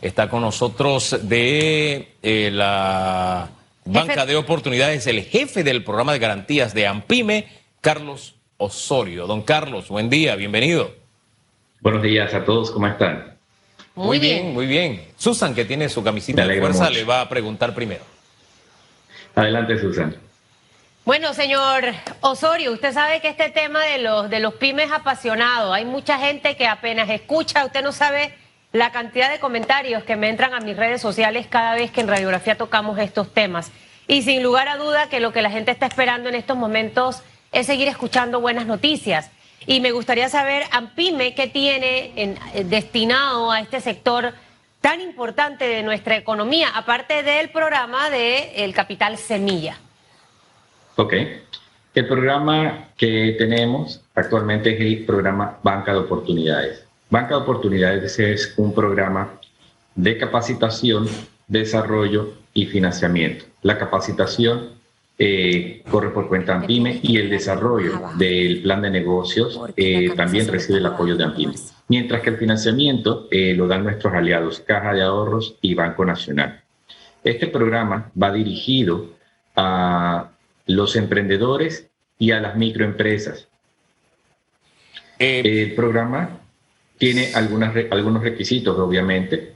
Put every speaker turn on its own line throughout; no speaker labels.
Está con nosotros de eh, la Banca de Oportunidades, el jefe del programa de garantías de AMPIME, Carlos Osorio. Don Carlos, buen día, bienvenido.
Buenos días a todos, ¿cómo están?
Muy, bien. muy bien. Susan, que tiene su camisita de fuerza, le va a preguntar primero.
Adelante, Susan.
Bueno, señor Osorio, usted sabe que este tema de los, de los pymes es apasionado. Hay mucha gente que apenas escucha, usted no sabe la cantidad de comentarios que me entran a mis redes sociales cada vez que en radiografía tocamos estos temas. Y sin lugar a duda que lo que la gente está esperando en estos momentos es seguir escuchando buenas noticias. Y me gustaría saber, AMPIME, qué tiene en, eh, destinado a este sector tan importante de nuestra economía, aparte del programa de Capital Semilla.
Ok. El programa que tenemos actualmente es el programa Banca de Oportunidades. Banca de Oportunidades es un programa de capacitación, desarrollo y financiamiento. La capacitación eh, corre por cuenta de AMPIME y el desarrollo del plan de negocios eh, también recibe el apoyo de AMPIME. Mientras que el financiamiento eh, lo dan nuestros aliados Caja de Ahorros y Banco Nacional. Este programa va dirigido a los emprendedores y a las microempresas. el programa tiene algunas, algunos requisitos, obviamente.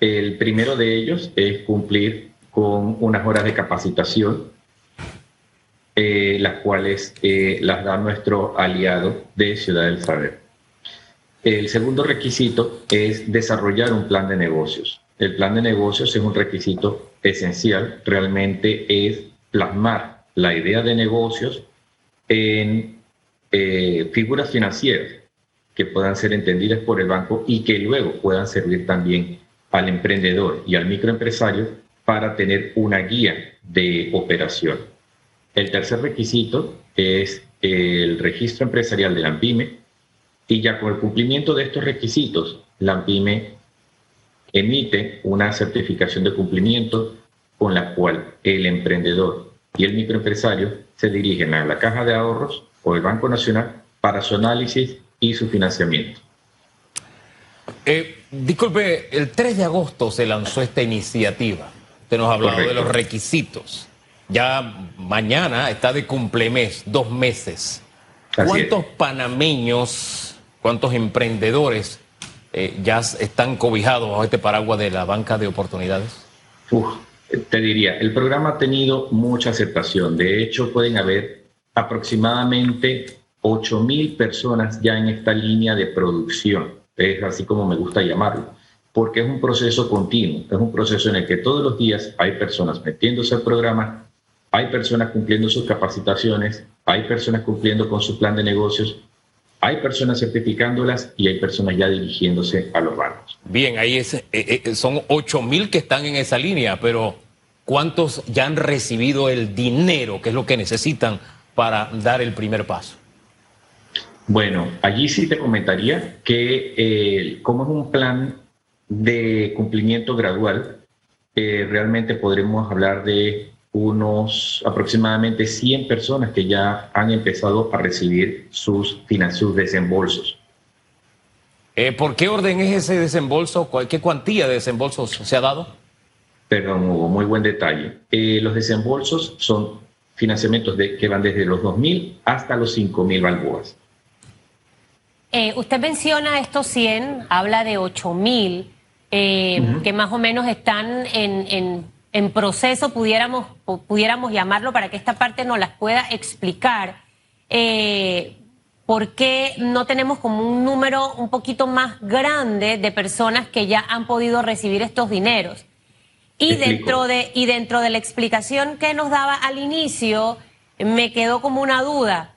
El primero de ellos es cumplir con unas horas de capacitación eh, las cuales eh, las da nuestro aliado de Ciudad del Saber. El segundo requisito es desarrollar un plan de negocios. El plan de negocios es un requisito esencial, realmente es plasmar la idea de negocios en eh, figuras financieras que puedan ser entendidas por el banco y que luego puedan servir también al emprendedor y al microempresario para tener una guía de operación. El tercer requisito es el registro empresarial de la AMPIME y ya con el cumplimiento de estos requisitos, la AMPIME emite una certificación de cumplimiento con la cual el emprendedor y el microempresario se dirigen a la Caja de Ahorros o el Banco Nacional para su análisis y su financiamiento.
Eh, disculpe, el 3 de agosto se lanzó esta iniciativa. Usted nos ha hablado de los requisitos. Ya mañana está de cumplemes, dos meses. ¿Cuántos panameños, cuántos emprendedores eh, ya están cobijados bajo este paraguas de la banca de oportunidades?
te diría, el programa ha tenido mucha aceptación. De hecho, pueden haber aproximadamente 8 mil personas ya en esta línea de producción. Es así como me gusta llamarlo porque es un proceso continuo, es un proceso en el que todos los días hay personas metiéndose al programa, hay personas cumpliendo sus capacitaciones, hay personas cumpliendo con su plan de negocios, hay personas certificándolas y hay personas ya dirigiéndose a los bancos.
Bien, ahí es, eh, eh, son 8 mil que están en esa línea, pero ¿cuántos ya han recibido el dinero, que es lo que necesitan para dar el primer paso?
Bueno, allí sí te comentaría que eh, como es un plan de cumplimiento gradual, realmente podremos hablar de unos aproximadamente 100 personas que ya han empezado a recibir sus, sus desembolsos.
Eh, ¿Por qué orden es ese desembolso? ¿Qué cuantía de desembolsos se ha dado?
Perdón, Hugo, muy buen detalle. Eh, los desembolsos son financiamientos de, que van desde los 2.000 hasta los 5.000 balboas.
Eh, usted menciona estos 100, habla de 8.000, eh, que más o menos están en en proceso, pudiéramos, pudiéramos llamarlo, para que esta parte nos las pueda explicar. Eh, ¿Por qué no tenemos como un número un poquito más grande de personas que ya han podido recibir estos dineros? Y dentro, de, y dentro de la explicación que nos daba al inicio, me quedó como una duda.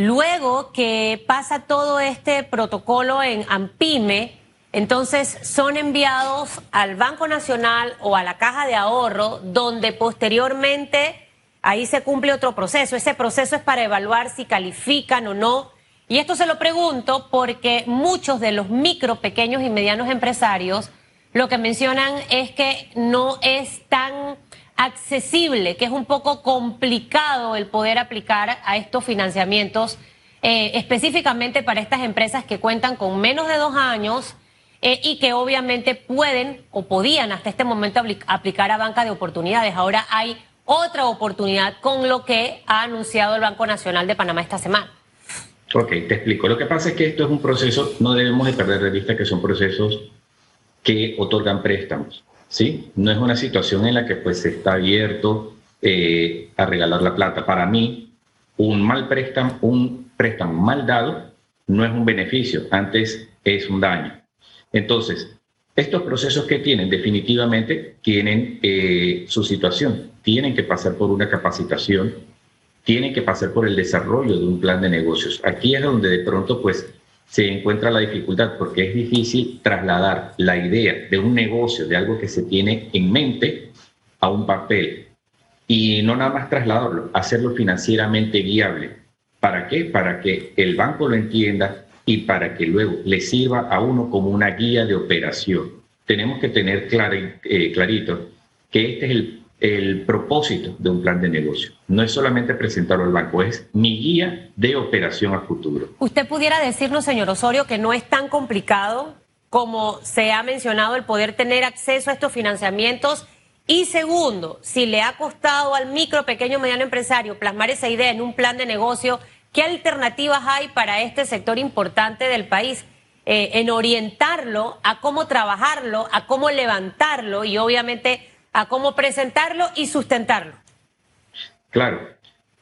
Luego que pasa todo este protocolo en AMPIME, entonces son enviados al Banco Nacional o a la Caja de Ahorro, donde posteriormente ahí se cumple otro proceso. Ese proceso es para evaluar si califican o no. Y esto se lo pregunto porque muchos de los micro, pequeños y medianos empresarios lo que mencionan es que no es tan accesible, que es un poco complicado el poder aplicar a estos financiamientos, eh, específicamente para estas empresas que cuentan con menos de dos años eh, y que obviamente pueden o podían hasta este momento aplicar a banca de oportunidades. Ahora hay otra oportunidad con lo que ha anunciado el Banco Nacional de Panamá esta semana.
Ok, te explico. Lo que pasa es que esto es un proceso, no debemos de perder de vista que son procesos que otorgan préstamos, ¿sí? No es una situación en la que pues se está abierto eh, a regalar la plata. Para mí, un mal préstamo, un préstamo mal dado no es un beneficio, antes es un daño. Entonces, estos procesos que tienen definitivamente tienen eh, su situación, tienen que pasar por una capacitación, tienen que pasar por el desarrollo de un plan de negocios. Aquí es donde de pronto pues se encuentra la dificultad porque es difícil trasladar la idea de un negocio, de algo que se tiene en mente, a un papel. Y no nada más trasladarlo, hacerlo financieramente viable. ¿Para qué? Para que el banco lo entienda, y para que luego le sirva a uno como una guía de operación. Tenemos que tener eh, clarito que este es el, el propósito de un plan de negocio. No es solamente presentarlo al banco, es mi guía de operación a futuro.
¿Usted pudiera decirnos, señor Osorio, que no es tan complicado como se ha mencionado el poder tener acceso a estos financiamientos? Y segundo, si le ha costado al micro, pequeño, mediano empresario plasmar esa idea en un plan de negocio, ¿Qué alternativas hay para este sector importante del país? Eh, en orientarlo a cómo trabajarlo, a cómo levantarlo y obviamente a cómo presentarlo y sustentarlo.
Claro,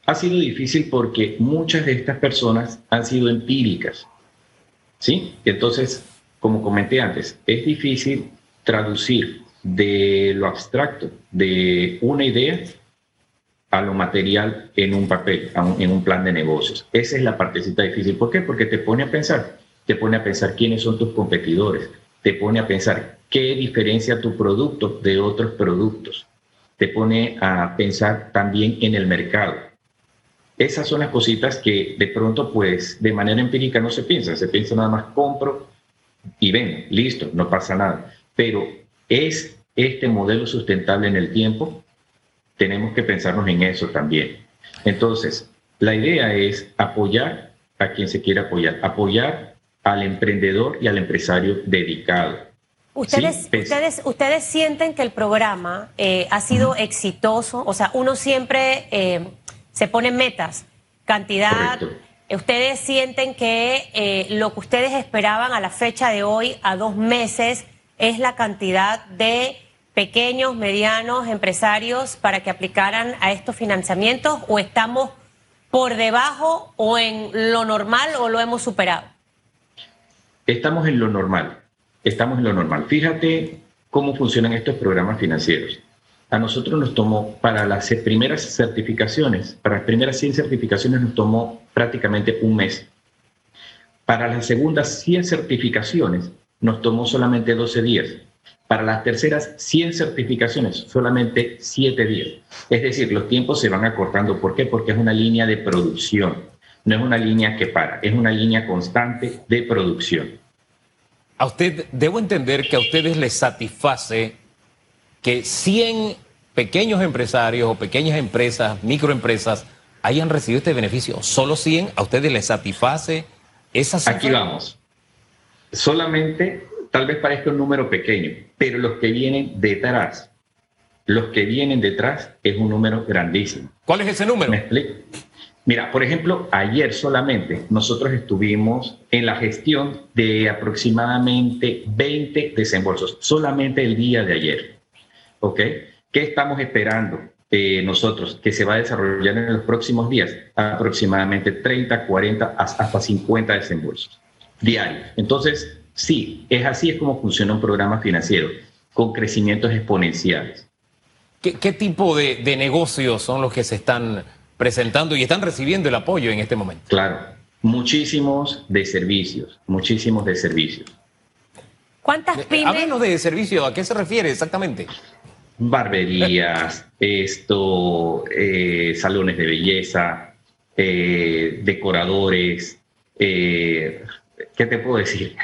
ha sido difícil porque muchas de estas personas han sido empíricas. ¿Sí? Entonces, como comenté antes, es difícil traducir de lo abstracto, de una idea, a lo material en un papel, en un plan de negocios. Esa es la partecita difícil. ¿Por qué? Porque te pone a pensar, te pone a pensar quiénes son tus competidores, te pone a pensar qué diferencia tu producto de otros productos, te pone a pensar también en el mercado. Esas son las cositas que de pronto, pues, de manera empírica no se piensa, se piensa nada más compro y ven, listo, no pasa nada. Pero es este modelo sustentable en el tiempo tenemos que pensarnos en eso también. Entonces, la idea es apoyar a quien se quiera apoyar, apoyar al emprendedor y al empresario dedicado.
Ustedes, ustedes, ustedes sienten que el programa eh, ha sido exitoso, o sea, uno siempre eh, se pone metas, cantidad. Ustedes sienten que eh, lo que ustedes esperaban a la fecha de hoy, a dos meses, es la cantidad de pequeños, medianos empresarios para que aplicaran a estos financiamientos o estamos por debajo o en lo normal o lo hemos superado?
Estamos en lo normal, estamos en lo normal. Fíjate cómo funcionan estos programas financieros. A nosotros nos tomó, para las primeras certificaciones, para las primeras 100 certificaciones nos tomó prácticamente un mes. Para las segundas 100 certificaciones nos tomó solamente 12 días. Para las terceras 100 certificaciones, solamente 7 días. Es decir, los tiempos se van acortando. ¿Por qué? Porque es una línea de producción. No es una línea que para, es una línea constante de producción.
A usted, debo entender que a ustedes les satisface que 100 pequeños empresarios o pequeñas empresas, microempresas, hayan recibido este beneficio. Solo 100, a ustedes les satisface esa
Aquí vamos. Solamente tal vez parezca un número pequeño, pero los que vienen detrás, los que vienen detrás es un número grandísimo.
¿Cuál es ese número?
¿Me explico? Mira, por ejemplo, ayer solamente nosotros estuvimos en la gestión de aproximadamente 20 desembolsos, solamente el día de ayer. ¿Ok? ¿Qué estamos esperando eh, nosotros que se va a desarrollar en los próximos días? Aproximadamente 30, 40, hasta 50 desembolsos diarios. Entonces, Sí, es así es como funciona un programa financiero, con crecimientos exponenciales.
¿Qué, tipo de, negocios son los que se están presentando y están recibiendo el apoyo en este momento?
Claro, muchísimos de servicios, muchísimos de servicios.
¿Cuántas pymes?
Háblanos de servicio, ¿a qué se refiere exactamente?
Barberías, esto, eh, salones de belleza, eh, decoradores, eh, ¿qué te puedo decir?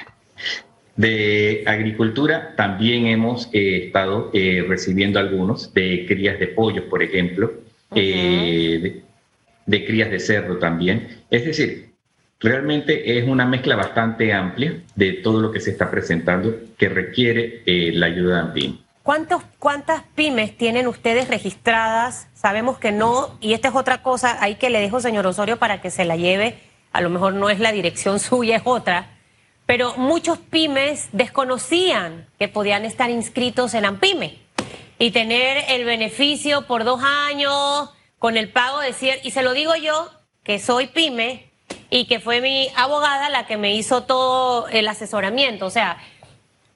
De agricultura también hemos eh, estado eh, recibiendo algunos, de crías de pollo, por ejemplo, eh, de, crías de cerdo también. Es decir, Realmente es una mezcla bastante amplia de todo lo que se está presentando que requiere eh, la ayuda de AMPIM.
¿Cuántos, ¿Cuántas pymes tienen ustedes registradas? Sabemos que no, y esta es otra cosa, ahí que le dejo, señor Osorio, para que se la lleve. A lo mejor no es la dirección suya, es otra. Pero muchos pymes desconocían que podían estar inscritos en AMPIME y tener el beneficio por dos años con el pago de cierto. Y se lo digo yo, que soy pyme y que fue mi abogada la que me hizo todo el asesoramiento. O sea,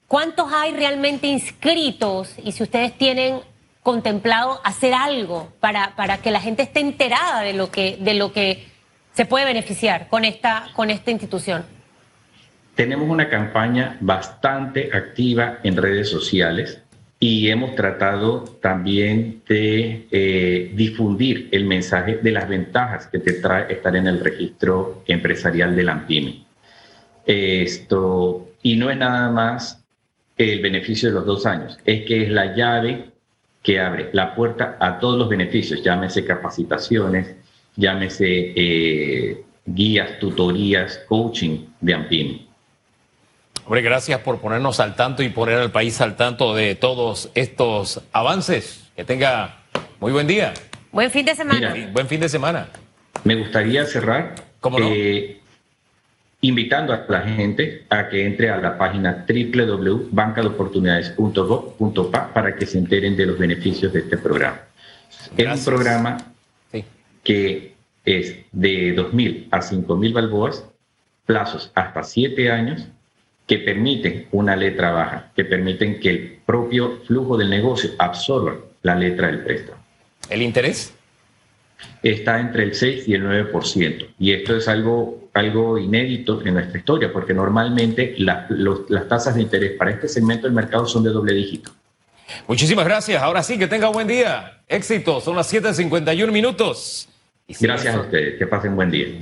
¿Cuántos hay realmente inscritos y si ustedes tienen contemplado hacer algo para, para que la gente esté enterada de lo que, de lo que se puede beneficiar con esta, con esta institución?
Tenemos una campaña bastante activa en redes sociales y hemos tratado también de eh, difundir el mensaje de las ventajas que te trae estar en el registro empresarial de la AMPIME. Esto, y no es nada más el beneficio de los dos años, es que es la llave que abre la puerta a todos los beneficios, llámese capacitaciones, llámese eh, guías, tutorías, coaching de AMPIM.
Hombre, gracias por ponernos al tanto y poner al país al tanto de todos estos avances. Que tenga muy buen día.
Buen fin de semana.
buen fin de semana.
Me gustaría cerrar
¿Cómo no?
Eh, invitando a la gente a que entre a la página www.bancadeoportunidades.gov.pa para que se enteren de los beneficios de este programa. Es un programa que es de 2.000 a 5.000 balboas, plazos hasta 7 años, que permiten una letra baja, que permiten que el propio flujo del negocio absorba la letra del préstamo.
¿El interés?
está entre el 6 y el 9%. Y esto es algo, algo inédito en nuestra historia, porque normalmente las tasas de interés para este segmento del mercado son de doble dígito.
Muchísimas gracias. Ahora sí, que tenga buen día. Éxito. Son las 7.51 minutos.
Gracias a ustedes. Que pasen buen día.